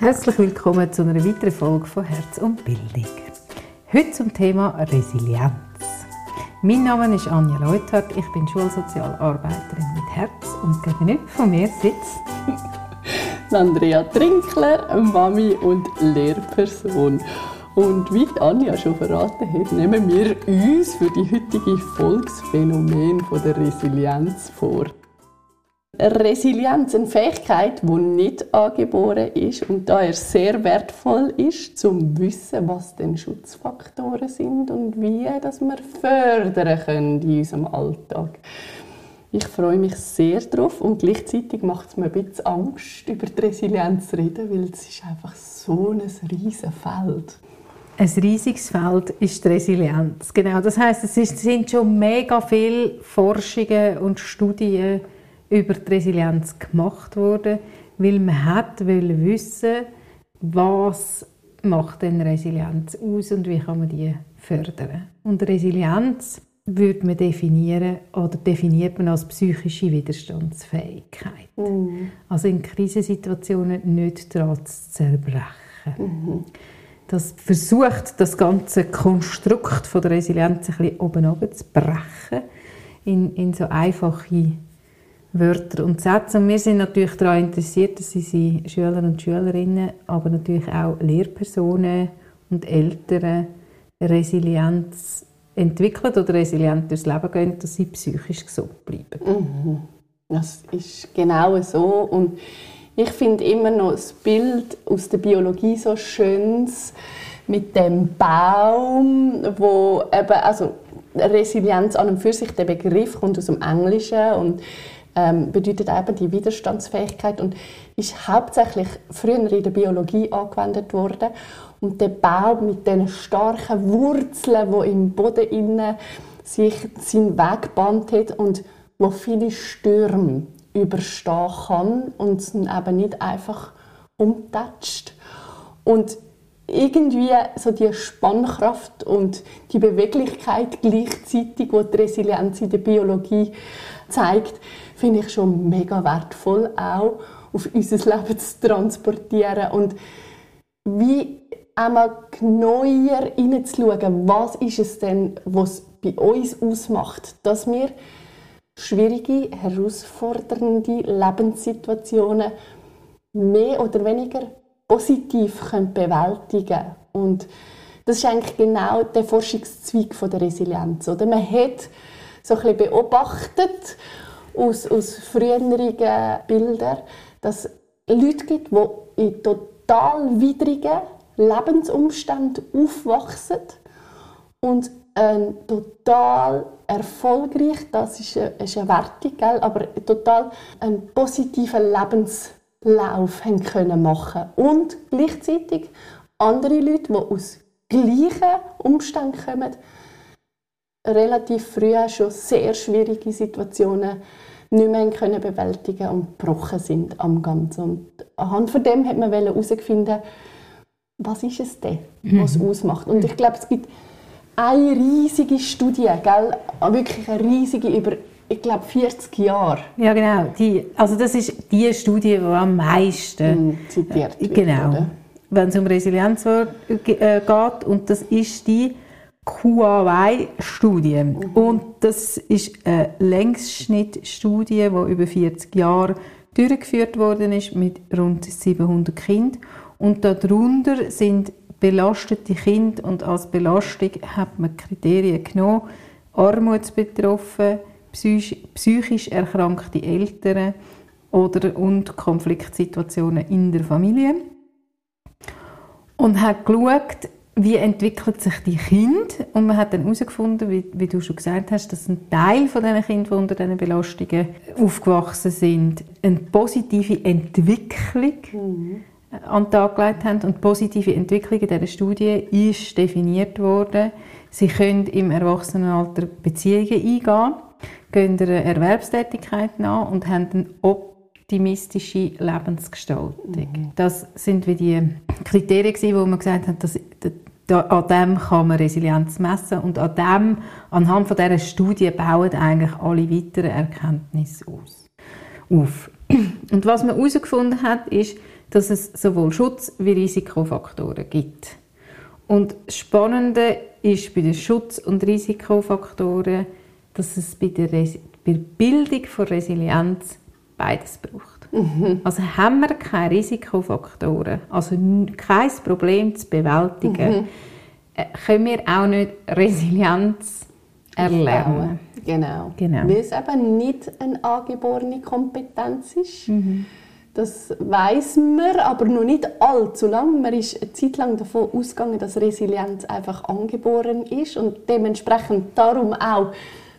Herzlich willkommen zu einer weiteren Folge von Herz und Bildung. Heute zum Thema Resilienz. Mein Name ist Anja Leuthardt, ich bin Schulsozialarbeiterin mit Herz und gegenüber von mir sitzt Andrea Trinkler, Mami und Lehrperson. Und wie Anja schon verraten hat, nehmen wir uns für die heutige Volksphänomen von der Resilienz vor. Resilienz, eine Fähigkeit, die nicht angeboren ist und daher sehr wertvoll ist, zum wissen, was denn Schutzfaktoren sind und wie dass wir fördern können in unserem Alltag. Ich freue mich sehr darauf und gleichzeitig macht es mir ein bisschen Angst, über die Resilienz zu reden, weil es ist einfach so ein riesiges Feld. Ein riesiges Feld ist die Resilienz. Genau, das heißt, es sind schon mega viele Forschungen und Studien über die Resilienz gemacht worden, weil man hat wissen, was macht denn Resilienz aus und wie kann man die fördern. Und Resilienz würde man definieren oder definiert man als psychische Widerstandsfähigkeit. Mhm. Also in Krisensituationen nicht daran zu zerbrechen. Mhm. Das versucht das ganze Konstrukt von der Resilienz ein bisschen oben zu brechen in, in so einfache Wörter und Sätze. Und wir sind natürlich daran interessiert, dass unsere Schüler und Schülerinnen, aber natürlich auch Lehrpersonen und Eltern Resilienz entwickeln oder resilient durchs Leben gehen, dass sie psychisch gesund bleiben. Mhm. Das ist genau so. Und ich finde immer noch das Bild aus der Biologie so schön mit dem Baum, wo eben, also Resilienz an und für sich, der Begriff kommt aus dem Englischen und ähm, bedeutet eben die Widerstandsfähigkeit und ist hauptsächlich früher in der Biologie angewendet worden. Und der Baum mit den starken Wurzeln, wo im Boden innen sich seinen Weg gebannt hat und wo viele Stürme überstehen kann und eben nicht einfach umtatscht. Und irgendwie so die Spannkraft und die Beweglichkeit gleichzeitig, die die Resilienz in der Biologie zeigt, finde ich schon mega wertvoll, auch auf unser Leben zu transportieren. Und wie einmal neuer hineinzuschauen, was ist es denn, was bei uns ausmacht, dass wir schwierige, herausfordernde Lebenssituationen mehr oder weniger positiv können bewältigen. Und das ist eigentlich genau der Forschungszweig von der Resilienz. Oder? Man hat so ein bisschen beobachtet aus, aus früheren Bildern, dass es Leute gibt, die in total widrigen Lebensumständen aufwachsen und ein total erfolgreich, das ist eine, ist eine Wertung, gell? aber total einen positiven Haben können machen und gleichzeitig andere Leute, die aus gleichen Umständen kommen, relativ früh schon sehr schwierige Situationen nicht mehr können bewältigen und gebrochen sind am Ganzen. Und anhand von dem hat man herausgefunden, was ist es denn, was mhm. ausmacht. Und ich glaube, es gibt eine riesige Studie, gell? wirklich eine riesige, über ich glaube 40 Jahre. Ja genau, die, also das ist die Studie, die am meisten mm, zitiert wird. Genau, wenn es um Resilienz äh, geht und das ist die QAY-Studie. Mhm. Und das ist eine Längsschnittstudie, die über 40 Jahre durchgeführt worden ist mit rund 700 Kindern. Und darunter sind belastete Kinder und als Belastung hat man Kriterien genommen, Armutsbetroffen, psychisch erkrankte Eltern oder und Konfliktsituationen in der Familie und hat geschaut, wie entwickelt sich die Kind und man hat dann herausgefunden, wie, wie, du schon gesagt hast, dass ein Teil von diesen Kindern, die unter diesen Belastungen aufgewachsen sind, eine positive Entwicklung mhm. an den Tag gelegt haben und die positive Entwicklung in dieser Studie ist definiert worden. Sie können im Erwachsenenalter Beziehungen eingehen, gehen einer Erwerbstätigkeit nach und haben eine optimistische Lebensgestaltung. Mhm. Das sind wie die Kriterien, wo man gesagt hat, dass da, an dem kann man Resilienz messen und an dem, anhand von dieser Studie bauen eigentlich alle weiteren Erkenntnisse aus, auf. Und was man herausgefunden hat, ist, dass es sowohl Schutz- wie Risikofaktoren gibt. Und das Spannende ist bei den Schutz- und Risikofaktoren, dass es bei der, Res bei der Bildung von Resilienz beides braucht. Mhm. Also haben wir keine Risikofaktoren, also kein Problem zu bewältigen, mhm. Äh, können wir auch nicht Resilienz erlernen. Genau. genau. Weil es eben nicht eine angeborene Kompetenz ist. Mhm. Das weiß man, aber noch nicht allzu lange. Man ist eine Zeit lang davon ausgegangen, dass Resilienz einfach angeboren ist und dementsprechend darum auch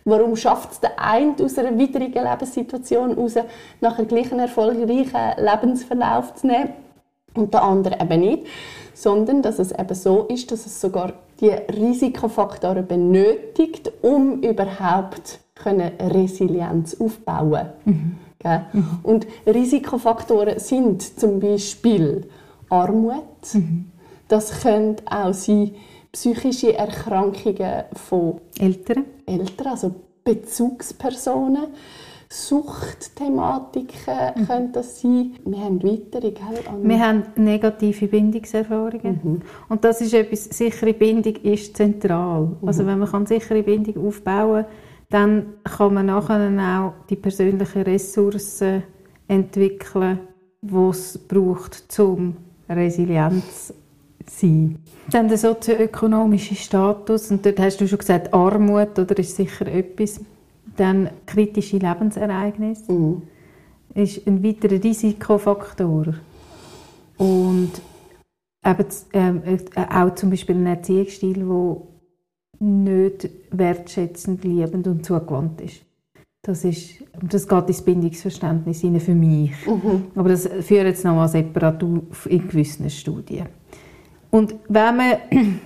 Warum schafft es der eine aus einer widrigen Lebenssituation heraus, nachher gleich einen erfolgreichen Lebensverlauf zu nehmen und der andere eben nicht? Sondern, dass es eben so ist, dass es sogar die Risikofaktoren benötigt, um überhaupt Resilienz aufbauen mhm. Mhm. Und Risikofaktoren sind zum Beispiel Armut. Mhm. Das können auch sein psychische Erkrankungen von Eltern, Eltern also Bezugspersonen. Suchtthematiken mhm. können das sein. Wir haben weitere, gell? Wir haben negative Bindungserfahrungen. Mhm. Und das ist etwas, sichere Bindung ist zentral. Mhm. Also wenn man kann sichere Bindung aufbauen kann, dann kann man nachher auch die persönlichen Ressourcen entwickeln, die es braucht, um Resilienz sein. Dann der sozioökonomische Status, und dort hast du schon gesagt, Armut oder ist sicher etwas. Dann kritische Lebensereignisse mhm. ist ein weiterer Risikofaktor. Und eben, ähm, äh, auch zum Beispiel ein Erziehungsstil, der nicht wertschätzend, liebend und zugewandt ist. Das, ist, das geht ins Bindungsverständnis hinein für mich. Mhm. Aber das führt jetzt nochmal separat auf in gewissen Studien. Und wenn man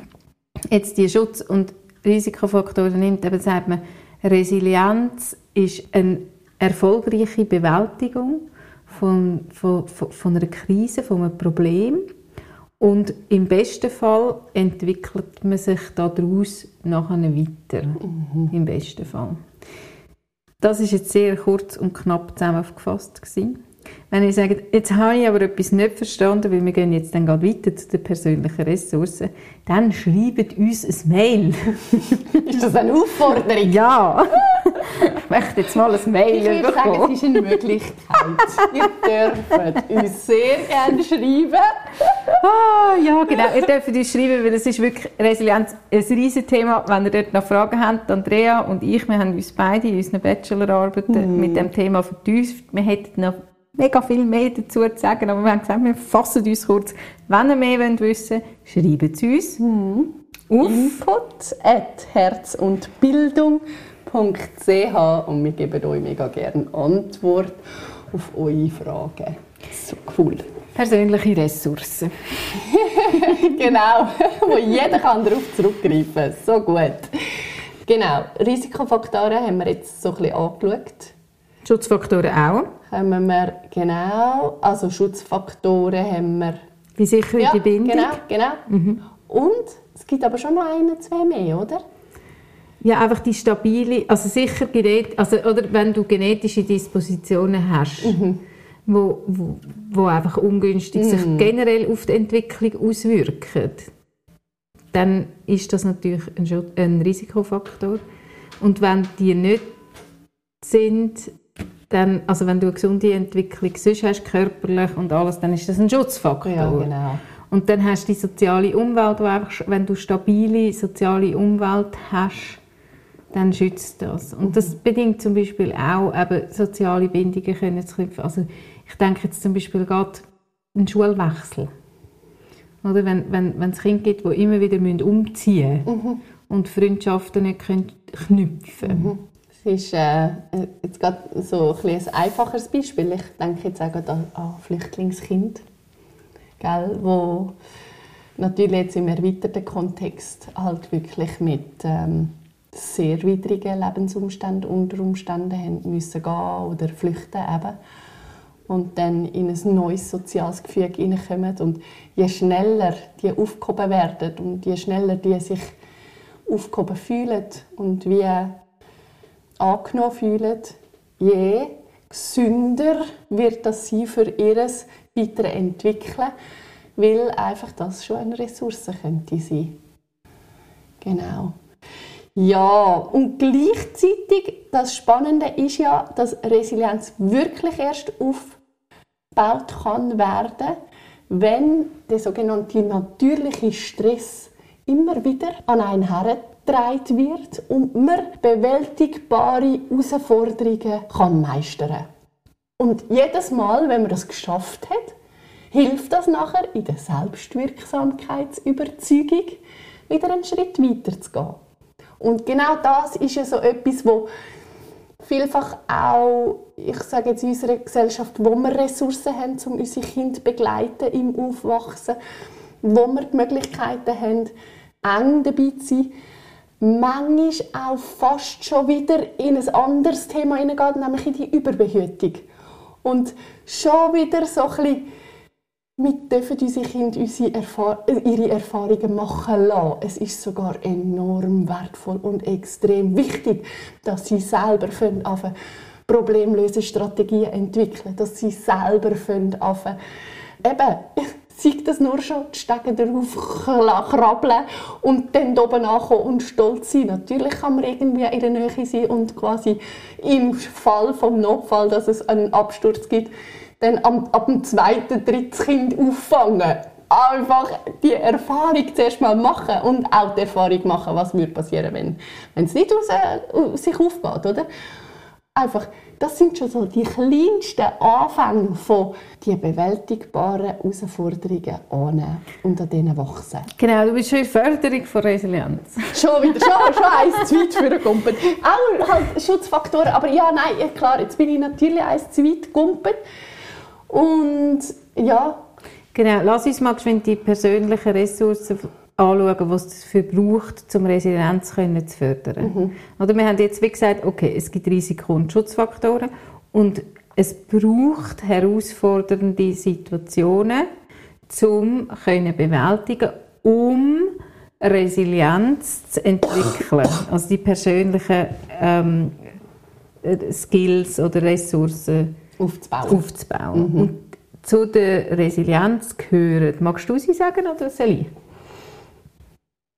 jetzt die Schutz- und Risikofaktoren nimmt, dann sagt man, Resilienz ist eine erfolgreiche Bewältigung von, von, von einer Krise, von einem Problem. Und im besten Fall entwickelt man sich daraus nachher weiter. Mhm. Im besten Fall. Das ist jetzt sehr kurz und knapp zusammengefasst gewesen. Wenn ich sage, jetzt habe ich aber etwas nicht verstanden, weil wir gehen jetzt dann weiter zu den persönlichen Ressourcen, dann schreibt uns ein Mail. ist das eine Aufforderung? Ja. ich möchte jetzt mal ein Mail ich würde sagen, es ist eine Möglichkeit. Ihr dürft uns sehr gerne schreiben. Ah, ja, genau. Ihr dürft uns schreiben, weil es ist wirklich Resilienz ein riesiges Thema. Wenn ihr dort noch Fragen habt, Andrea und ich, wir haben uns beide in unseren Bachelorarbeiten mm. mit dem Thema vertieft. Wir hätten noch mega viel mehr dazu zu sagen, aber wir haben gesagt, wir fassen uns kurz. Wenn ihr mehr wissen wollt, schreibt es uns. Mhm. Auf Input at herzundbildung.ch und wir geben euch mega gerne Antwort auf eure Fragen. So cool. Persönliche Ressourcen. genau, wo jeder kann darauf zurückgreifen. So gut. Genau, Risikofaktoren haben wir jetzt so ein bisschen angeschaut. Schutzfaktoren auch? Haben wir, genau. Also Schutzfaktoren haben wir. Wie sicher ja, die Bindung? Genau, genau. Mhm. Und es gibt aber schon noch ein, zwei mehr, oder? Ja, einfach die stabile, also sicher also, oder wenn du genetische Dispositionen hast, mhm. wo, wo, wo einfach ungünstig mhm. sich generell auf die Entwicklung auswirken, dann ist das natürlich ein, ein Risikofaktor. Und wenn die nicht sind, dann, also wenn du eine gesunde Entwicklung sonst hast, körperlich und alles, dann ist das ein Schutzfaktor. Ja, genau. Und dann hast du die soziale Umwelt, wo einfach, wenn du stabile soziale Umwelt hast, dann schützt das. Und das mhm. bedingt zum Beispiel auch, eben soziale Bindungen können zu knüpfen. Also ich denke jetzt zum Beispiel gerade einen Schulwechsel. Oder wenn, wenn, wenn es Kinder gibt, die immer wieder umziehen müssen mhm. und Freundschaften nicht können knüpfen können. Mhm ist äh, jetzt gerade so ein, ein einfaches Beispiel. Ich denke jetzt auch an, an Flüchtlingskind, gell, wo natürlich jetzt im erweiterten Kontext halt wirklich mit ähm, sehr widrigen Lebensumständen unter Umständen haben müssen gehen oder flüchten eben und dann in ein neues soziales Gefüge hineinkommen und je schneller die aufgehoben werden und je schneller die sich aufgehoben fühlen und wie angenommen fühlen, je gesünder wird das sein für ihr weiterentwickeln, weil einfach das schon eine Ressource könnte sein. Genau. Ja, und gleichzeitig, das Spannende ist ja, dass Resilienz wirklich erst aufgebaut kann werden, wenn der sogenannte natürliche Stress immer wieder an einen hergetragen wird und man bewältigbare Herausforderungen kann meistern Und jedes Mal, wenn man das geschafft hat, hilft das nachher in der Selbstwirksamkeitsüberzeugung wieder einen Schritt weiter zu gehen. Und genau das ist ja so etwas, wo vielfach auch, ich sage jetzt in unserer Gesellschaft, wo wir Ressourcen haben, um unsere Kinder begleiten im Aufwachsen, wo wir die Möglichkeiten haben, eng dabei zu sein, manchmal auch fast schon wieder in ein anderes Thema hineingeht, nämlich in die Überbehütung. Und schon wieder so ein bisschen wir dürfen unsere Kinder unsere Erfahr ihre Erfahrungen machen lassen. Es ist sogar enorm wertvoll und extrem wichtig, dass sie selber anfangen, Problemlösestrategien entwickeln, dass sie selber anfangen, eben, sei das nur schon die Stege darauf krabbeln und dann oben ankommen und stolz sein. Natürlich kann man irgendwie in der Nähe sein und quasi im Fall vom Notfall, dass es einen Absturz gibt, dann ab, ab dem zweiten, dritten Kind auffangen. Einfach die Erfahrung zuerst mal machen und auch die Erfahrung machen, was würde passieren, wenn, wenn es nicht aus, äh, sich aufgeht, oder? Einfach, das sind schon so die kleinsten Anfänge von die bewältigbaren Herausforderungen annehmen und an denen wachsen. Genau, du bist schon in Förderung von Resilienz. schon wieder, schon, schon eins zu weit für einen Kumpel. Auch halt Schutzfaktoren, aber ja, nein, klar, jetzt bin ich natürlich eins zu weit gumpet. Und ja. Genau, lass uns mal die persönlichen Ressourcen anschauen, was es dafür braucht, um Resilienz zu fördern. Mhm. Oder wir haben jetzt wie gesagt, okay, es gibt Risiko- und Schutzfaktoren und es braucht herausfordernde Situationen, um zu bewältigen, um Resilienz zu entwickeln. Also die persönlichen ähm, Skills oder Ressourcen aufzubauen. aufzubauen. Mhm. Und zu der Resilienz gehören, magst du sie sagen oder soll ich?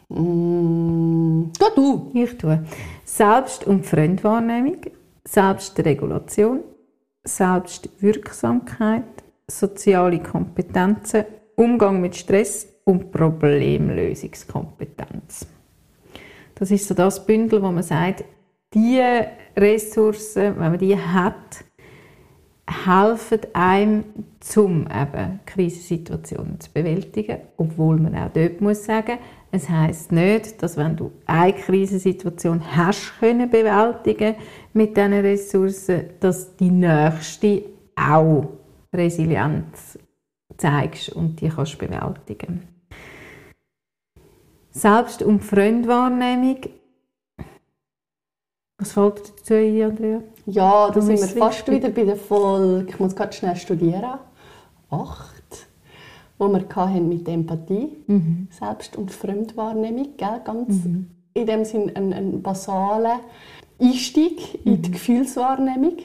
Mm, du. Ich tue. Selbst- und Fremdwahrnehmung, Selbstregulation, Selbstwirksamkeit, soziale Kompetenzen, Umgang mit Stress und Problemlösungskompetenz. Das ist so das Bündel, wo man sagt, diese Ressourcen, wenn man die hat, helfen einem, zum eben Krisensituationen zu bewältigen, obwohl man auch dort muss sagen, es heißt nicht, dass wenn du eine Krisensituation hast können bewältigen mit diesen Ressourcen, dass die nächste auch Resilienz zeigst und die kannst bewältigen. Selbst- und Fremdwahrnehmung. Was fällt dazu ein, Andrea? Ja, da sind wir fast wieder bei der Folge, ich muss gerade schnell studieren, acht, wo wir hatten mit Empathie, mhm. Selbst- und Fremdwahrnehmung, gell? ganz mhm. in dem Sinn ein, ein basaler Einstieg in die mhm. Gefühlswahrnehmung.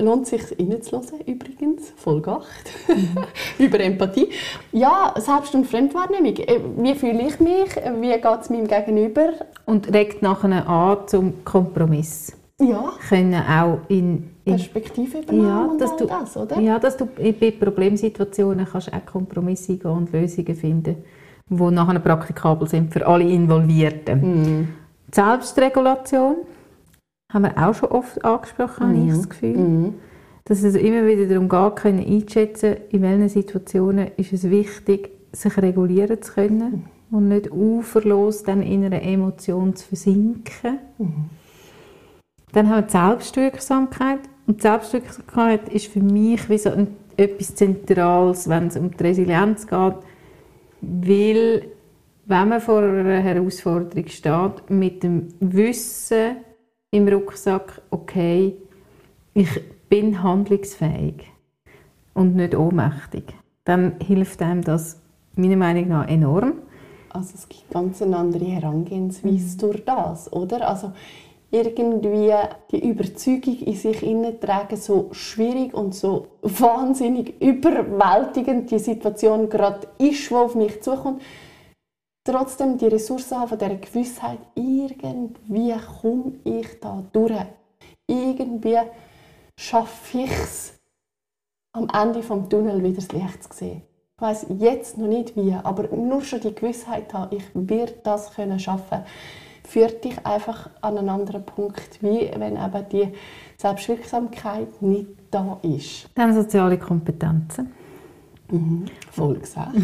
Lohnt sich reinzuhören, übrigens, Folge 8, mhm. über Empathie. Ja, Selbst- und Fremdwahrnehmung. Äh, wie fühle ich mich? Wie geht es meinem Gegenüber? Und regt nachher an zum Kompromiss ja. können auch in, Perspektive ja, dass du, das, oder? Ja, dass du bei Problemsituationen kannst auch Kompromisse eingehen und Lösungen finden, die nachher praktikabel sind für alle Involvierten. Mm. Selbstregulation haben wir auch schon oft angesprochen, mm. habe ich das Gefühl. Mm. Dass es immer wieder darum geht, können einschätzen, in welchen Situationen ist es wichtig, sich regulieren zu können und nicht uferlos dann in einer Emotion zu versinken. Mhm. Dann haben wir die Selbstwirksamkeit. Und Selbstwirksamkeit ist für mich wie so ein, etwas Zentrales, wenn es um die Resilienz geht. Weil, wenn man vor einer Herausforderung steht, mit dem Wissen im Rucksack, okay, ich bin handlungsfähig und nicht ohnmächtig, dann hilft einem das meiner Meinung nach enorm. Also es gibt ganz eine andere Herangehensweise mhm. durch das, oder? Also irgendwie die Überzeugung in sich tragen, so schwierig und so wahnsinnig überwältigend die Situation gerade ist, die auf mich zukommt, trotzdem die Ressourcen haben von dieser Gewissheit, irgendwie komme ich da durch. Irgendwie schaffe ich es, am Ende des Tunnel wieder das Licht zu sehen. Ich weiß jetzt noch nicht wie, aber nur schon die Gewissheit haben, ich werde das können schaffen, führt dich einfach an einen anderen Punkt, wie wenn eben die Selbstwirksamkeit nicht da ist. Dann soziale Kompetenzen. Mhm. Voll gesagt.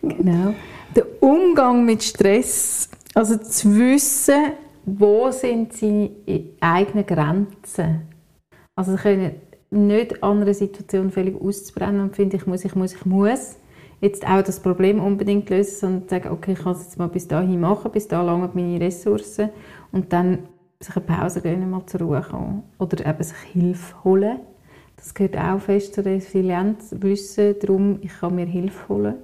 genau. Der Umgang mit Stress, also zu wissen, wo sind seine eigenen Grenzen. Also können nicht an einer Situation völlig auszubrennen und finde, ich muss, ich muss, ich muss jetzt auch das Problem unbedingt lösen, sondern sagen, okay, ich kann es jetzt mal bis dahin machen, bis da lange meine Ressourcen und dann sich eine Pause gönnen, mal zur Ruhe kommen oder eben sich Hilfe holen das gehört auch fest zur Resilienz, wissen darum, ich kann mir Hilfe holen.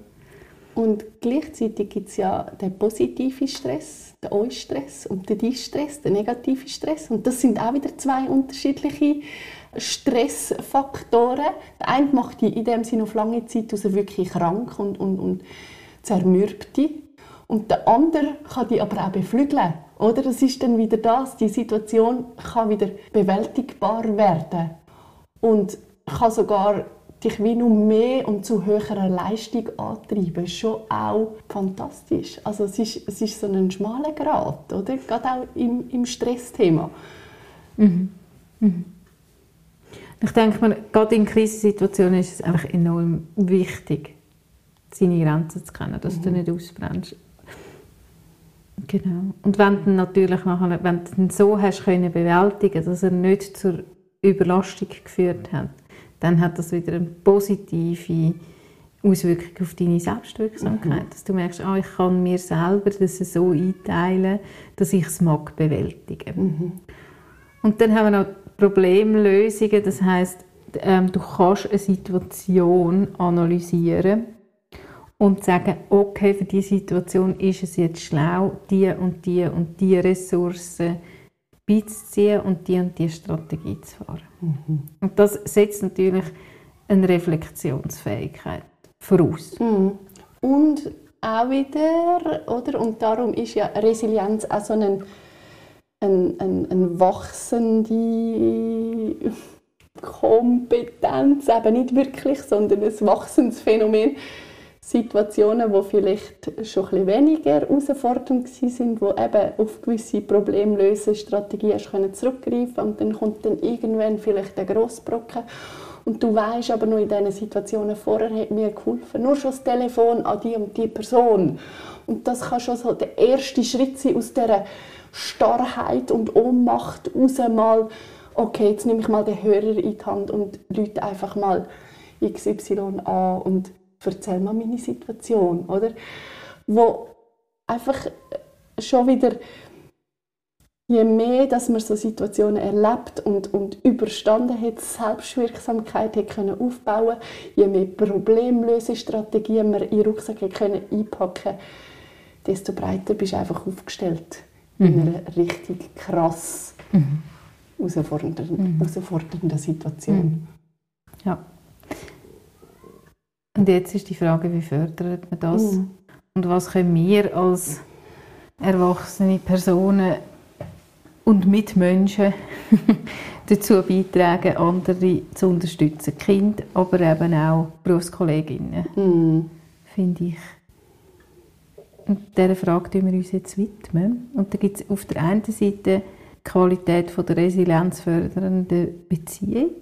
Und gleichzeitig gibt es ja den positiven Stress, den Eustress und den Distress, den negativen Stress. Und das sind auch wieder zwei unterschiedliche Stressfaktoren. Der eine macht die in dem Sinne auf lange Zeit also wirklich krank und, und, und zermürbt die. Und der andere kann die aber auch beflügeln. Oder? Das ist dann wieder das, die Situation kann wieder bewältigbar werden und kann sogar dich wie noch mehr und zu höherer Leistung antreiben. Schon auch fantastisch. Also es ist, es ist so ein schmaler Grad, oder? Gerade auch im, im Stressthema. Mhm. Mhm. Ich denke mir, gerade in Krisensituationen ist es einfach enorm wichtig, seine Grenzen zu kennen, dass mhm. du nicht ausbrennst. Genau. Und wenn du natürlich nachher, wenn du so hast können bewältigen, dass er nicht zur Überlastung geführt hat, dann hat das wieder eine positive Auswirkung auf deine Selbstwirksamkeit. Mhm. Dass du merkst, ah, ich kann mir selber das so einteilen, dass ich es mag bewältigen. Mhm. Und dann haben wir noch Problemlösungen, das heißt, ähm, du kannst eine Situation analysieren und sagen, okay, für diese Situation ist es jetzt schlau, die und die und die Ressourcen beizuziehen und die und die Strategie zu fahren. Mhm. Und das setzt natürlich eine Reflexionsfähigkeit voraus. Mhm. Und auch wieder, oder? Und darum ist ja Resilienz auch so ein, ein, ein, ein wachsende Kompetenz, eben nicht wirklich, sondern ein wachsendes Phänomen. Situationen, die vielleicht schon ein bisschen weniger herausfordernd waren, wo eben auf gewisse Problemlösestrategien zurückgreifen und dann kommt dann irgendwann vielleicht der Grossbrocken. Und du weißt aber nur in diesen Situationen vorher hat mir geholfen, nur schon das Telefon an die und die Person. Und das kann schon so der erste Schritt sein aus dieser Starrheit und Ohnmacht raus mal okay, jetzt nehme ich mal den Hörer in die Hand und lüte einfach mal XY an und erzähl mal meine Situation, oder? Wo einfach schon wieder, je mehr, dass man so Situationen erlebt und, und überstanden hat, Selbstwirksamkeit hat können aufbauen je mehr Problemlösestrategien man in den Rucksack hat können einpacken desto breiter bist du einfach aufgestellt mhm. in einer richtig krass mhm. herausfordernden, mhm. herausfordernden Situation. Mhm. Ja. Und jetzt ist die Frage, wie fördert man das? Mhm. Und was können wir als erwachsene Personen und Mitmenschen dazu beitragen, andere zu unterstützen? Kind, aber eben auch Berufskolleginnen, mhm. finde ich. Und dieser Frage widmen wir uns jetzt widmen. Und da gibt es auf der einen Seite die Qualität von der resilienzfördernden Beziehung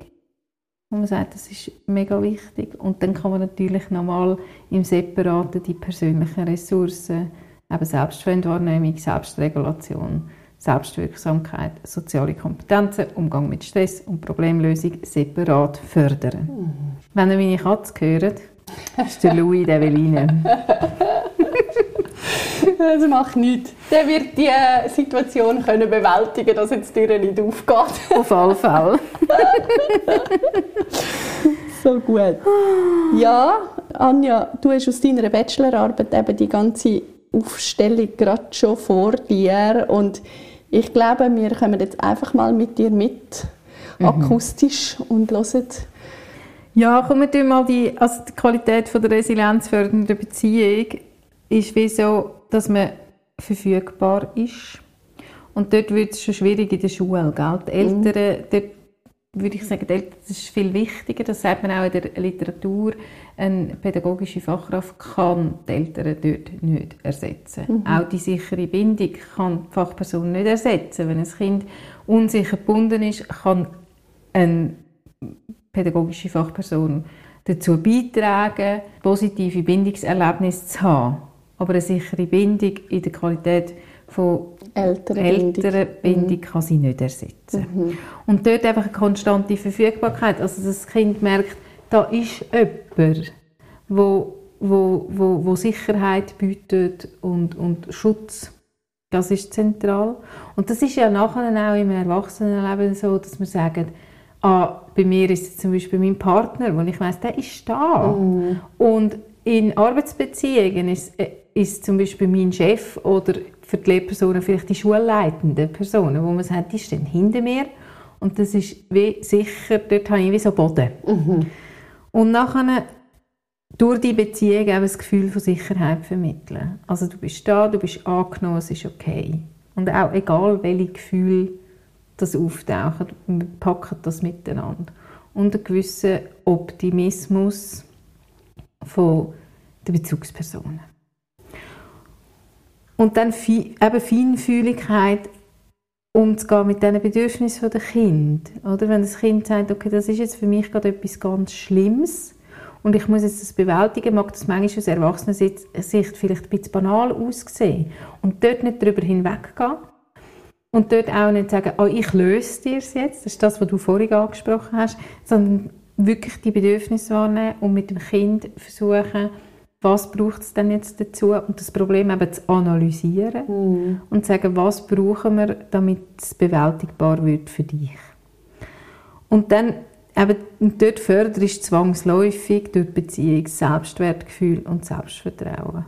und man sagt, das ist mega wichtig. Und dann kann man natürlich nochmal im Separaten die persönlichen Ressourcen, eben Selbstverantwortung, Selbstregulation, Selbstwirksamkeit, soziale Kompetenzen, Umgang mit Stress und Problemlösung separat fördern. Mhm. Wenn ihr meine Katze hört, ist der Louis Develine. das macht nichts. Der wird die äh, Situation können bewältigen dass jetzt die Tür nicht aufgeht. Auf alle Fälle. so gut. Ja, Anja, du hast aus deiner Bachelorarbeit eben die ganze Aufstellung gerade schon vor dir und ich glaube, wir kommen jetzt einfach mal mit dir mit, mhm. akustisch und hören. Ja, kommen wir mal die, also die Qualität von der resilienzfördernden Beziehung ist wie so, dass man verfügbar ist. Und dort wird es schon schwierig in der Schule. Gell? Die Eltern, mhm. dort würde ich sagen, das ist viel wichtiger. Das sagt man auch in der Literatur. Eine pädagogische Fachkraft kann die Eltern dort nicht ersetzen. Mhm. Auch die sichere Bindung kann die Fachperson nicht ersetzen. Wenn ein Kind unsicher gebunden ist, kann eine pädagogische Fachperson dazu beitragen, positive Bindungserlebnisse zu haben. Aber eine sichere Bindung in der Qualität von älteren, älteren Bindung, Bindung mhm. kann sie nicht ersetzen. Mhm. Und dort einfach eine konstante Verfügbarkeit. Also das Kind merkt, da ist jemand, wo, wo, wo, wo Sicherheit bietet und, und Schutz. Das ist zentral. Und das ist ja nachher auch im Erwachsenenleben so, dass wir sagen, ah, bei mir ist es zum Beispiel mein Partner, wo ich weiß, der ist da. Mhm. Und in Arbeitsbeziehungen ist, äh, ist zum Beispiel mein Chef oder für die Lehrpersonen vielleicht die schulleitenden Personen, wo man sagt, die stehen hinter mir und das ist wie sicher, dort habe ich wie so Boden. Mhm. Und nachher durch die Beziehung eben das Gefühl von Sicherheit vermitteln. Also du bist da, du bist angenommen, es ist okay. Und auch egal, welche Gefühle das auftauchen, wir packen das miteinander. Und einen gewissen Optimismus von den Bezugspersonen. Und dann eben Feinfühligkeit umzugehen mit diesen Bedürfnissen der Kind. Oder wenn das Kind sagt, okay, das ist jetzt für mich gerade etwas ganz Schlimmes und ich muss jetzt das bewältigen, mag das manchmal aus erwachsener Sicht vielleicht ein bisschen banal aussehen. Und dort nicht darüber hinweggehen. Und dort auch nicht sagen, oh, ich löse dir es jetzt, das ist das, was du vorhin angesprochen hast, sondern wirklich die Bedürfnisse wahrnehmen und mit dem Kind versuchen, was braucht es denn jetzt dazu und das Problem eben zu analysieren mm. und zu sagen, was brauchen wir, damit es bewältigbar wird für dich. Und dann eben dort förderst du zwangsläufig durch Beziehung Selbstwertgefühl und Selbstvertrauen.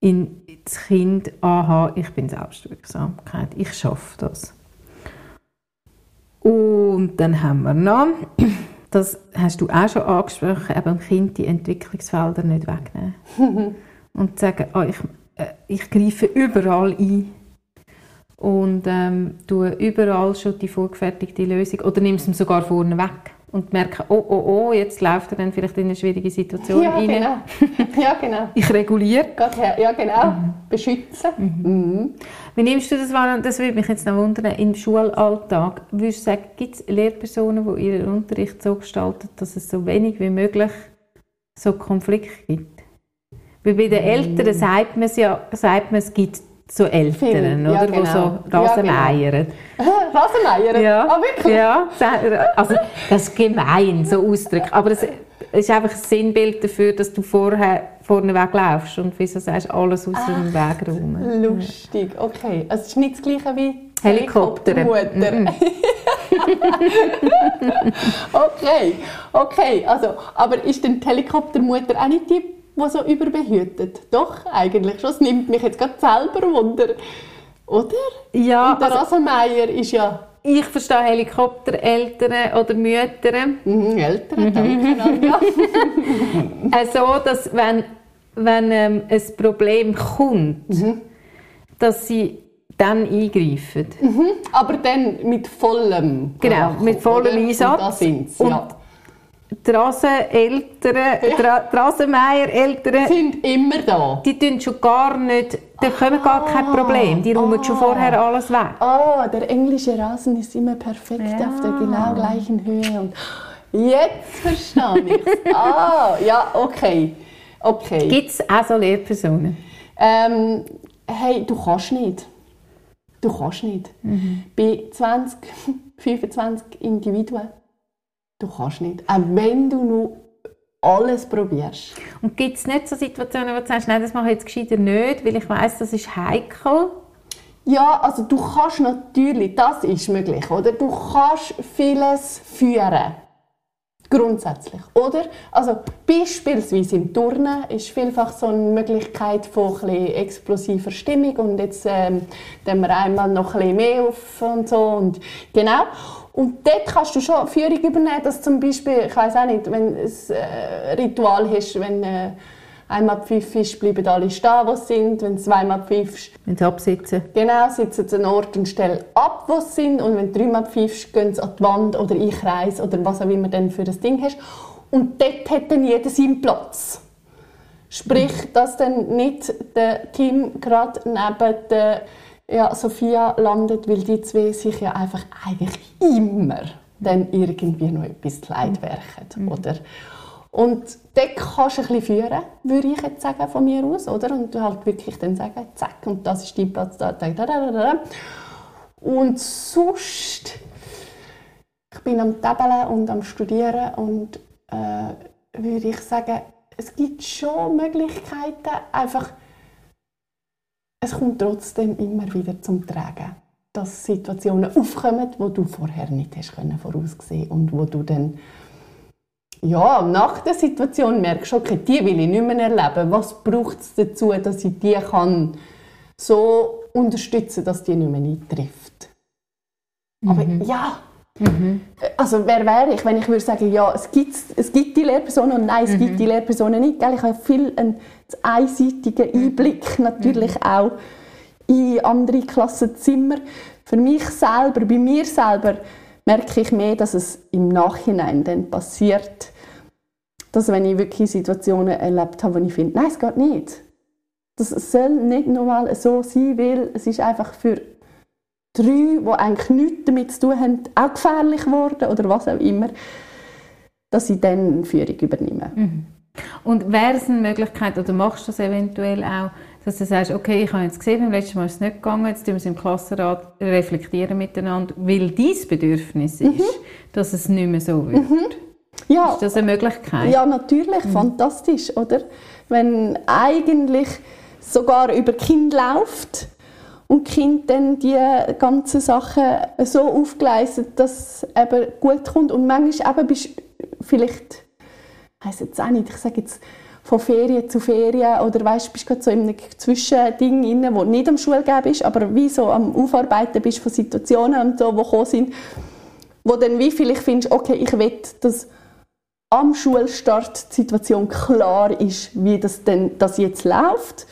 In das Kind, aha, ich bin Selbstwirksamkeit, ich schaffe das. Und dann haben wir noch das hast du auch schon angesprochen, eben dem Kind die Entwicklungsfelder nicht wegnehmen. und sagen, oh, ich, äh, ich greife überall ein und ähm, tue überall schon die vorgefertigte Lösung oder nimm es ihm sogar vorne weg und merke, oh, oh, oh, jetzt läuft er dann vielleicht in eine schwierige Situation ja, rein. Genau. Ja, genau. Ich reguliere. Ja, genau. Mhm. Beschützen. Mhm. Mhm. Wie nimmst du das wahr? Das würde mich jetzt noch wundern. Im Schulalltag, würdest du sagen, gibt es Lehrpersonen, die ihren Unterricht so gestalten, dass es so wenig wie möglich so Konflikte gibt? Weil bei den Eltern sagt man es ja, sagt man, es gibt so Eltern, oder? Ja, genau. Die so Rasenmeiern. Ja, genau. Rasenmeiern? Ja. Ah, wirklich? Ja, also das ist gemein, so Ausdruck. Aber es ist einfach ein Sinnbild dafür, dass du vorher vorne weglaufst und wieso sagst alles aus dem Weg rum. Lustig, okay. Also es ist nicht das gleiche wie Helikopter. Helikoptermutter. Mm okay, okay. Also, aber ist denn die Helikoptermutter auch nicht die die so überbehütet. Doch, eigentlich schon. Es nimmt mich jetzt gerade selber Wunder. Oder? Ja. Und der also, Rosenmeier ist ja... Ich verstehe Helikoptereltern oder Mütter. Mhm, Eltern, mhm. danke Anja. also, dass wenn, wenn ähm, ein Problem kommt, mhm. dass sie dann eingreifen. Mhm. Aber dann mit vollem Genau, mit vollem? Einsatz. Und da sind sie, ja die Raseneltern, ja. die Rasenmeier-Eltern... sind immer da. Die tun schon gar nicht... Da kommen gar kein ah. Problem. Die räumen ah. schon vorher alles weg. Ah, der englische Rasen ist immer perfekt ja. auf der genau gleichen Höhe. Und jetzt verstehe ich ah, ja, okay. okay. Gibt es auch so Lehrpersonen? Ähm, hey, du kannst nicht. Du kannst nicht. Mhm. Bei 20, 25 Individuen Du kannst nicht. Auch wenn du nur alles probierst. Und gibt es nicht so Situationen, wo du sagst, nein, das mache ich jetzt gescheiter nicht, weil ich weiß, das ist heikel? Ja, also du kannst natürlich, das ist möglich, oder? Du kannst vieles führen. Grundsätzlich, oder? Also beispielsweise im Turnen ist vielfach so eine Möglichkeit von ein explosiver Stimmung und jetzt ähm, wir einmal noch ein bisschen mehr auf und so und genau. Und dort kannst du schon Führung übernehmen, dass zum Beispiel, ich weiß auch nicht, wenn es äh, Ritual hast, wenn äh, einmal pfiffst, bleiben alle stehen, wo sie sind. Wenn du zweimal pfiffst... Wenn sie absitzen. Genau, sitzen sie an Ort und Stelle ab, wo sie sind. Und wenn du dreimal pfiffst, gehen sie an die Wand oder in Kreis oder was auch immer du für das Ding hast. Und dort hat dann jeder seinen Platz. Sprich, dass dann nicht der Tim gerade neben der ja, Sophia landet, weil die zwei sich ja einfach eigentlich immer dann irgendwie noch etwas leid werken, mhm. oder? Und dort kannst du ein bisschen führen, würde ich jetzt sagen, von mir aus, oder? Und du halt wirklich dann sagen, zack, und das ist dein Platz da, da, da, da, da. Und sonst, ich bin am Tabellen und am Studieren und äh, würde ich sagen, es gibt schon Möglichkeiten, einfach es kommt trotzdem immer wieder zum Tragen, dass Situationen aufkommen, wo du vorher nicht hast können voraussehen und wo du dann ja, nach der Situation merkst okay, die will ich nicht mehr erleben. Was braucht es dazu, dass ich die kann so unterstützen, dass die nicht mehr eintrifft? Mhm. Aber ja, mhm. also wer wäre ich, wenn ich würde sagen, ja, es gibt, es gibt die Lehrpersonen und nein, es mhm. gibt die Lehrpersonen nicht. Gell? Ich habe viel einen einseitigen mhm. Einblick natürlich mhm. auch in andere Klassenzimmer. Für mich selber, bei mir selber, merke ich mehr, dass es im Nachhinein dann passiert, dass wenn ich wirklich Situationen erlebt habe, wo ich finde, nein, es geht nicht. Das soll nicht normal so sein, weil es ist einfach für drei, die eigentlich nichts damit zu tun haben, auch gefährlich geworden oder was auch immer, dass ich dann Führung übernehme. Mhm. Und wäre es eine Möglichkeit, oder machst du das eventuell auch, dass du sagst, okay, ich habe jetzt gesehen, beim letzten Mal ist es nicht gegangen, jetzt tun wir es im Klassenrat reflektieren miteinander, weil dein Bedürfnis ist, mhm. dass es nicht mehr so wird. Mhm. Ja, ist das eine Möglichkeit? Ja, natürlich, mhm. fantastisch, oder? Wenn eigentlich sogar über Kind läuft und Kind dann die ganzen Sachen so aufgleist, dass es eben gut kommt. Und manchmal eben bist vielleicht, ich jetzt auch nicht, ich sage jetzt von Ferien zu Ferien oder weißt, bist gerade so in einem Zwischending inne, wo nicht am Schulgeben ist, aber wie so am Aufarbeiten bist von Situationen und so, die gekommen sind, wo dann wie vielleicht findest, okay, ich will, dass am Schulstart die Situation klar ist, wie das denn das jetzt läuft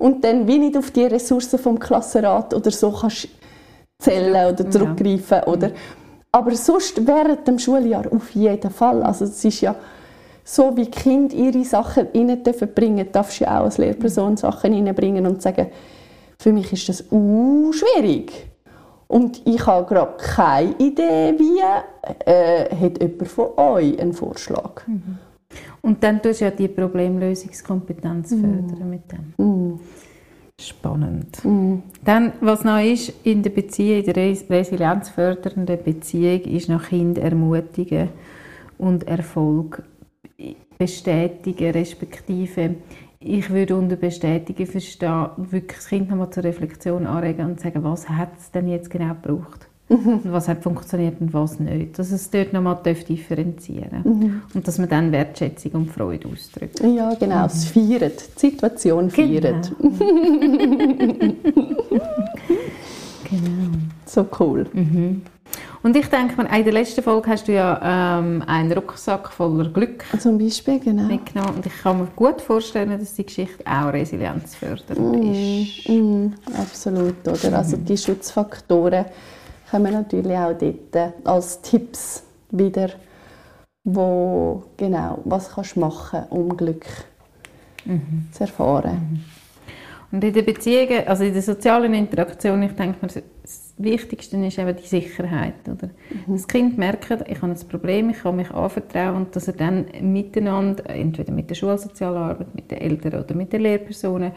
und dann wie nicht auf die Ressourcen vom Klassenrat oder so kannst zählen oder zurückgreifen ja. oder aber sonst während dem Schuljahr auf jeden Fall also es ist ja so wie Kind ihre Sachen rein dürfen bringen, darfst du ja auch als Lehrperson Sachen reinbringen und sagen, für mich ist das uh, schwierig. Und ich habe gerade keine Idee, wie. Äh, hat jemand von euch einen Vorschlag? Mhm. Und dann tust du ja die Problemlösungskompetenz mhm. fördern mit dem. Mhm. Spannend. Mhm. Dann, was noch ist in der Beziehung, in der resilienzfördernden Beziehung, ist noch Kind ermutigen und Erfolg bestätigen, respektive ich würde unter Bestätigen verstehen, wirklich das Kind nochmal zur Reflexion anregen und sagen, was hat es denn jetzt genau gebraucht? Mhm. Was hat funktioniert und was nicht. Dass es dort nochmal differenzieren mhm. Und dass man dann Wertschätzung und Freude ausdrückt. Ja, genau. Mhm. Es feiert. Die Situation feiert. Genau. genau. So cool. Mhm. Und ich denke mir, in der letzten Folge hast du ja ähm, einen Rucksack voller Glück Zum Beispiel, genau. mitgenommen. Und ich kann mir gut vorstellen, dass die Geschichte auch resilienzfördernd mm, ist. Mm, absolut, oder? Also die Schutzfaktoren kommen natürlich auch dort äh, als Tipps wieder, wo, genau, was kannst du machen, um Glück mhm. zu erfahren. Mhm. Und in den Beziehungen, also in der sozialen Interaktion, ich denke mir, Wichtigste ist eben die Sicherheit. Oder? Mhm. Das Kind merkt, ich habe ein Problem, ich kann mich anvertrauen und dass er dann miteinander, entweder mit der Schulsozialarbeit, mit den Eltern oder mit den Lehrpersonen,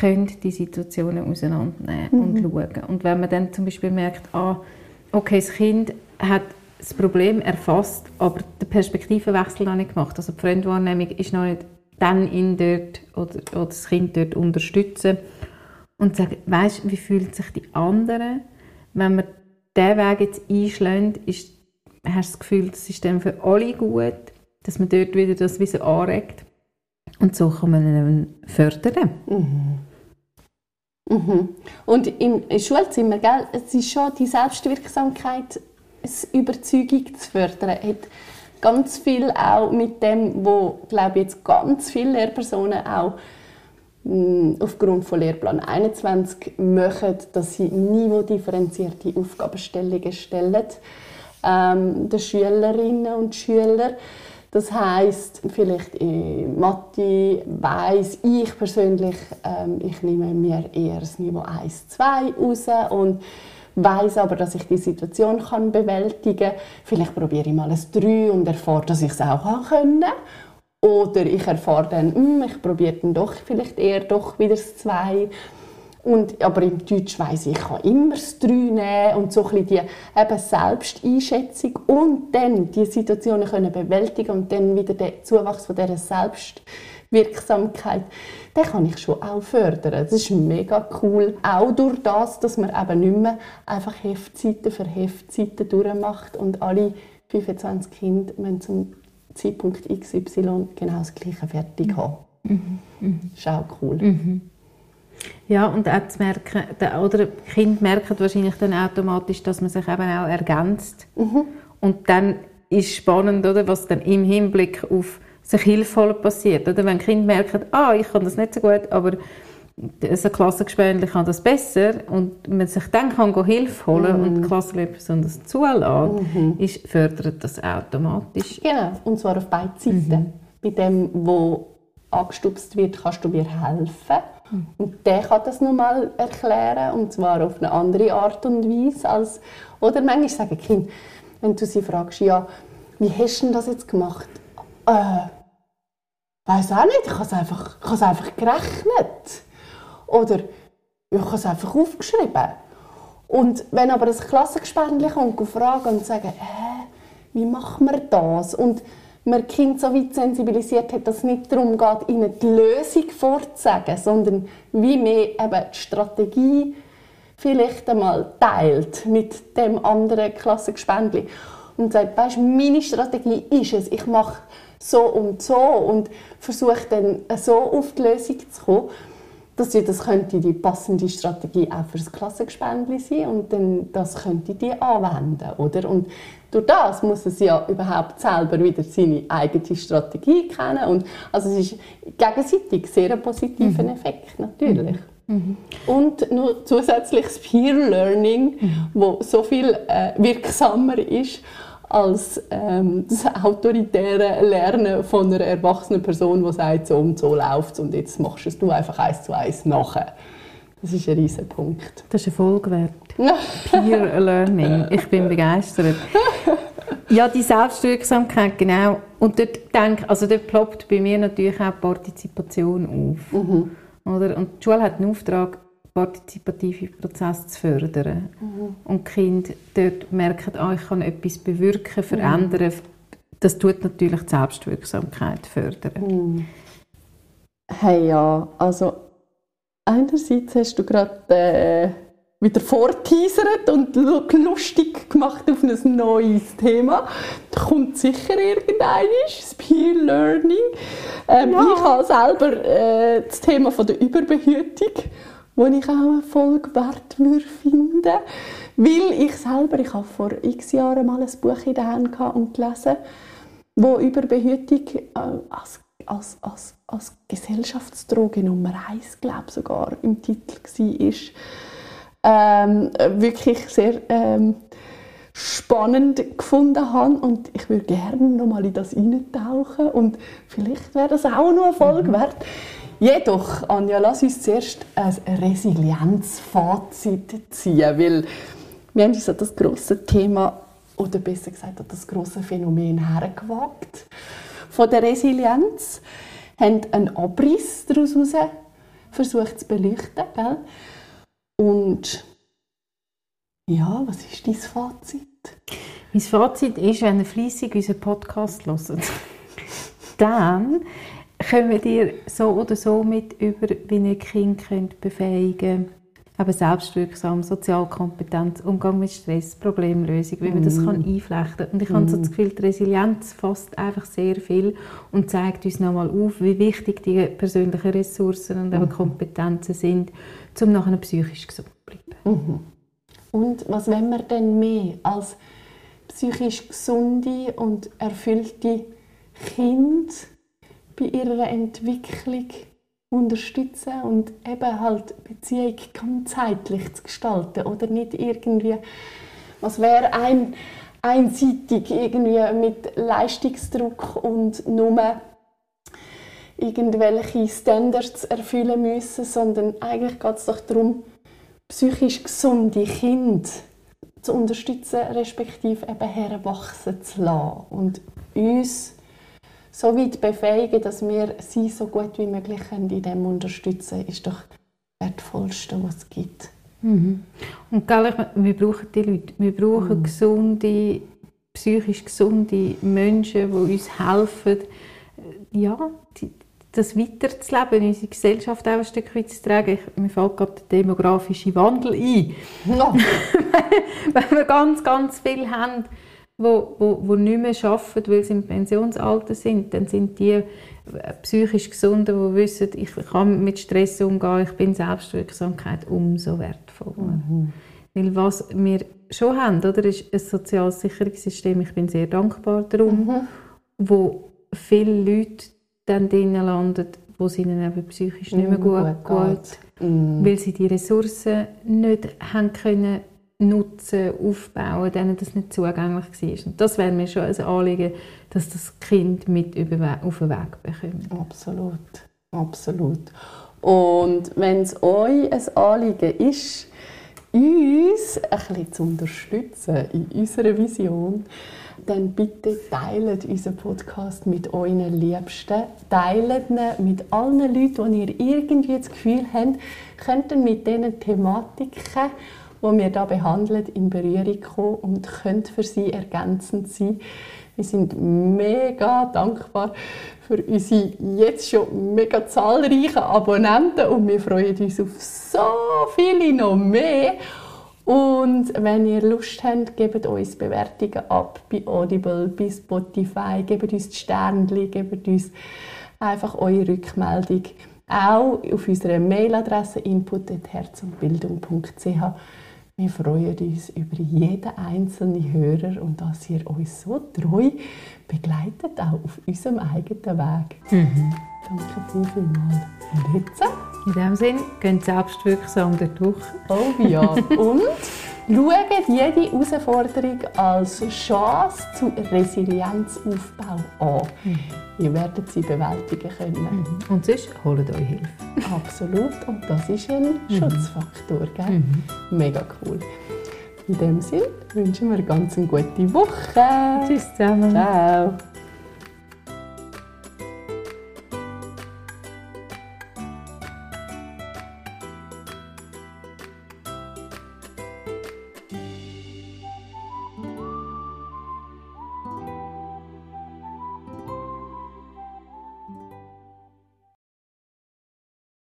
können die Situationen auseinandernehmen mhm. und schauen. Und wenn man dann zum Beispiel merkt, ah, okay, das Kind hat das Problem erfasst, aber den Perspektivenwechsel noch nicht gemacht. Also die Fremdwahrnehmung ist noch nicht dann ihn dort oder, oder das Kind dort unterstützen und sagen, weißt, wie fühlen sich die anderen? wenn wir diesen Weg jetzt einschlagen, ist hast du das Gefühl, das ist dann für alle gut, dass man dort wieder das Wissen anregt. Und so kann man ihn fördern. Mhm. Mhm. Und im Schulzimmer, gell, es ist schon die Selbstwirksamkeit, die Überzeugung zu fördern, hat ganz viel auch mit dem, wo glaube jetzt ganz viele Lehrpersonen auch mh, aufgrund von Lehrplan 21 machen, dass sie niveaudifferenzierte Aufgabenstellungen stellen ähm, den Schülerinnen und Schülern. Das heißt, vielleicht in Mathe weiß ich persönlich, ähm, ich nehme mir eher das Niveau 1, 2 raus und weiß aber, dass ich die Situation kann bewältigen kann. Vielleicht probiere ich mal ein 3 und erfahre, dass ich es auch können Oder ich erfahre dann, hm, ich probiere dann doch vielleicht eher doch wieder das 2 und, aber im Deutsch weiss ich, ich kann immer das Drei nehmen und so ein die eben Selbsteinschätzung und dann die Situationen können bewältigen und dann wieder den Zuwachs von dieser Selbstwirksamkeit, den kann ich schon auch fördern. Das ist mega cool. Auch durch das, dass man eben nicht mehr einfach Heftzeiten für Heftzeiten durchmacht und alle 25 Kinder müssen zum Zeitpunkt XY genau das Gleiche fertig haben. Mhm. Mhm. Das ist auch cool. Mhm. Ja, und auch zu merken, oder Kinder merken wahrscheinlich dann automatisch, dass man sich eben auch ergänzt. Mhm. Und dann ist spannend, oder, was dann im Hinblick auf sich hilfvoll passiert. Oder wenn Kinder merken, ah, ich kann das nicht so gut, aber ein Klassengespendli kann das besser und man sich dann kann Hilfe holen mhm. und die Klassenlehrperson das zulässt, mhm. ist, fördert das automatisch. Genau, und zwar auf beiden Seiten. Mhm. Bei dem, wo angestupst wird, kannst du mir helfen und der kann das nochmal erklären, und zwar auf eine andere Art und Weise. Als, oder manchmal sagen Kinder, wenn du sie fragst, ja, wie hast du das jetzt gemacht? Äh, weiß auch nicht, ich habe es einfach, ich einfach gerechnet. Oder ich habe es einfach aufgeschrieben. Und wenn aber ein Klassengespännchen kommt und fragt und sagt, äh, wie machen wir das? Und man die Kinder so weit sensibilisiert hat, dass es nicht darum geht, ihnen die Lösung vorzusagen, sondern wie mehr eben die Strategie vielleicht einmal teilt mit dem anderen Klassengespendli und sagt, weißt, meine Strategie ist es, ich mache so und so und versuche dann so auf die Lösung zu kommen dass ja, das könnte die passende Strategie auch für das Klassengespendli sein und dann das könnte die anwenden, oder? Und durch das muss es ja überhaupt selber wieder seine eigene Strategie kennen und also es ist gegenseitig sehr ein positiver mhm. Effekt, natürlich. Mhm. Und nur zusätzliches Peer Learning, mhm. wo so viel äh, wirksamer ist als ähm, das autoritäre Lernen von einer erwachsenen Person, die sagt, so und so läuft und jetzt machst du es einfach eins zu eins nachher. Das ist ein riesiger Punkt. Das ist ein Folgewert. Peer Learning. Ich bin begeistert. Ja, die Selbstwirksamkeit, genau. Und dort, denke, also dort ploppt bei mir natürlich auch Partizipation auf. Mhm. Oder? Und die Schule hat einen Auftrag, partizipative Prozesse zu fördern. Mhm. Und die Kinder dort merken, ah, ich kann etwas bewirken, verändern. Mhm. Das tut natürlich die Selbstwirksamkeit fördern. Mhm. Hey, ja, also einerseits hast du gerade äh, wieder vorteasert und lustig gemacht auf ein neues Thema. Da kommt sicher irgendein Peer Learning. Ähm, ja. Ich habe selber äh, das Thema von der Überbehütung wo ich auch eine Folge wert finde. Weil ich selber, ich habe vor x Jahren mal ein Buch in der Hand und gelesen, wo Überbehütung äh, als, als, als, als Gesellschaftsdroge Nummer eins, glaube sogar im Titel war. Ähm, wirklich sehr ähm, spannend gefunden habe und ich würde gerne noch mal in das eintauchen und vielleicht wäre das auch noch eine Folge mhm. wert. Jedoch, Anja, lass uns zuerst ein Resilienzfazit ziehen, weil wir haben uns an das grosse Thema, oder besser gesagt an das grosse Phänomen hergewagt von der Resilienz, haben einen Abriss daraus versucht zu beleuchten. Gell? Und ja, was ist dein Fazit? Mein Fazit ist, wenn ihr fleissig unseren Podcast hört, dann kommen ihr so oder so mit über, wie ihr Kind könnt befähigen eben selbstwirksam, Sozialkompetenz, Umgang mit Stress, Problemlösung, wie man das kann einflechten? Kann. Und ich habe so das Gefühl, die Resilienz fasst einfach sehr viel und zeigt uns nochmal auf, wie wichtig die persönlichen Ressourcen und eben Kompetenzen sind, um nachher psychisch gesund zu bleiben. Und was wollen wir denn mehr als psychisch gesunde und erfüllte Kinder bei ihrer Entwicklung unterstützen und eben halt Beziehung ganzheitlich zu gestalten oder nicht irgendwie, was wäre ein einseitig irgendwie mit Leistungsdruck und nur irgendwelche Standards erfüllen müssen, sondern eigentlich geht es doch darum, psychisch gesunde Kinder zu unterstützen, respektive eben heranwachsen zu lassen und uns so weit befähigen, dass wir sie so gut wie möglich in dem unterstützen ist doch das Wertvollste, was es gibt. Mhm. Und gell, wir brauchen die Leute. Wir brauchen mhm. gesunde, psychisch gesunde Menschen, die uns helfen, ja, die, das weiterzuleben, unsere Gesellschaft auch ein Stück weit zu tragen. Ich, mir fällt gerade der demografische Wandel ein. Ja. Wenn wir ganz, ganz viel haben, wo, wo, wo nicht mehr arbeiten, weil sie im Pensionsalter sind, dann sind die äh, psychisch Gesunden, die wissen, ich kann mit Stress umgehen, ich bin Selbstwirksamkeit umso wertvoller. Mhm. Weil was wir schon haben, oder, ist ein soziales Sicherungssystem, ich bin sehr dankbar darum, mhm. wo viele Leute dann drinnen landen, wo es ihnen eben psychisch nicht mehr gut, gut geht, mhm. weil sie die Ressourcen nicht haben können nutzen, aufbauen, denen das nicht zugänglich war. Und das wäre mir schon ein Anliegen, dass das Kind mit auf den Weg bekommt. Absolut, absolut. Und wenn es euch ein Anliegen ist, uns ein bisschen zu unterstützen in unserer Vision, dann bitte teilt unseren Podcast mit euren Liebsten. Teilt ihn mit allen Leuten, die ihr irgendwie das Gefühl habt, könnten mit diesen Thematiken die wir da behandelt, in Berührung kommen und können für sie ergänzend sein. Wir sind mega dankbar für unsere jetzt schon mega zahlreichen Abonnenten und wir freuen uns auf so viele noch mehr. Und wenn ihr Lust habt, gebt uns Bewertungen ab bei Audible, bei Spotify, gebt uns die Sternchen, gebt uns einfach eure Rückmeldung. Auch auf unserer Mailadresse input.herzundbildung.ch wir freuen uns über jeden einzelnen Hörer und dass ihr uns so treu begleitet, auch auf unserem eigenen Weg. Mhm. Danke dir vielmals. Und jetzt? In diesem Sinne, geht selbstwirksam durch. Oh ja. Und schaut jede Herausforderung als Chance zu Resilienzaufbau an. Mhm. Ihr werdet sie bewältigen können. Mhm. Und sonst holt euch Hilfe. Absolut. Und das ist ein mhm. Schutzfaktor. Gell? Mhm. Mega cool. In dem Sinne wünschen wir eine ganz gute Woche. Tschüss zusammen. Ciao.